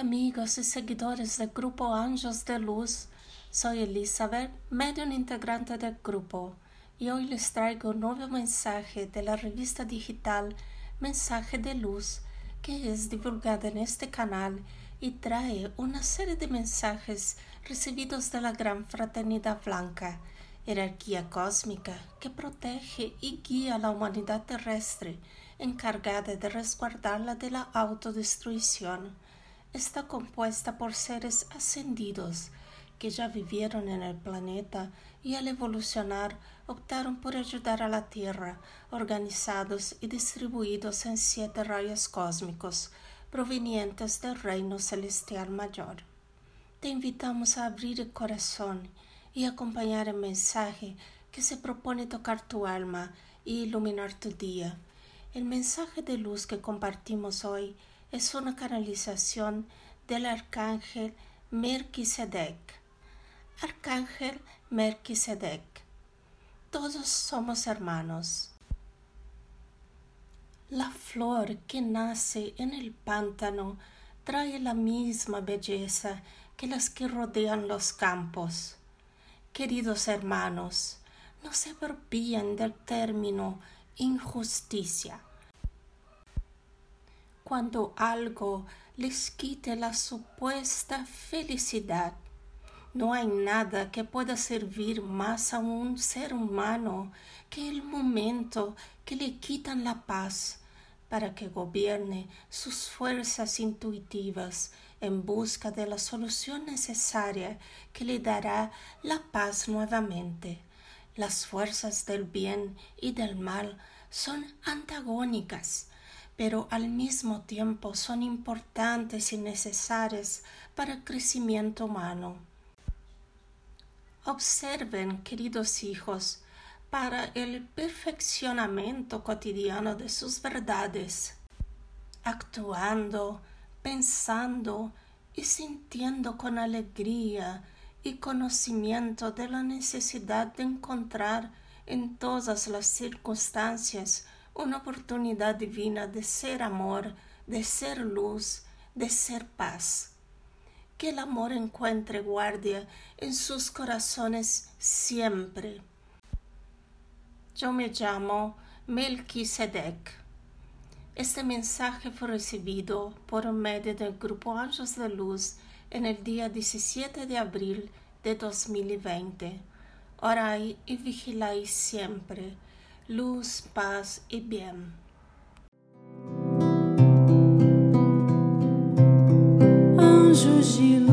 amigos y seguidores del grupo Ángeles de Luz. Soy Elizabeth, medio integrante del grupo, y hoy les traigo un nuevo mensaje de la revista digital Mensaje de Luz, que es divulgada en este canal y trae una serie de mensajes recibidos de la Gran Fraternidad Blanca, jerarquía cósmica que protege y guía a la humanidad terrestre, encargada de resguardarla de la autodestrucción está compuesta por seres ascendidos que ya vivieron en el planeta y al evolucionar optaron por ayudar a la Tierra, organizados y distribuidos en siete rayos cósmicos provenientes del reino celestial mayor. Te invitamos a abrir el corazón y acompañar el mensaje que se propone tocar tu alma y iluminar tu día. El mensaje de luz que compartimos hoy es una canalización del arcángel Melquisedec. Arcángel Melquisedec. Todos somos hermanos. La flor que nace en el pántano trae la misma belleza que las que rodean los campos. Queridos hermanos, no se apropien del término injusticia cuando algo les quite la supuesta felicidad. No hay nada que pueda servir más a un ser humano que el momento que le quitan la paz para que gobierne sus fuerzas intuitivas en busca de la solución necesaria que le dará la paz nuevamente. Las fuerzas del bien y del mal son antagónicas pero al mismo tiempo son importantes y necesarias para el crecimiento humano. Observen, queridos hijos, para el perfeccionamiento cotidiano de sus verdades, actuando, pensando y sintiendo con alegría y conocimiento de la necesidad de encontrar en todas las circunstancias una oportunidad divina de ser amor, de ser luz, de ser paz. Que el amor encuentre guardia en sus corazones siempre. Yo me llamo Melquisedec. Este mensaje fue recibido por medio del Grupo Ángeles de Luz en el día 17 de abril de 2020. Orai y vigiláis siempre luz, paz e bem. Anjos de luz.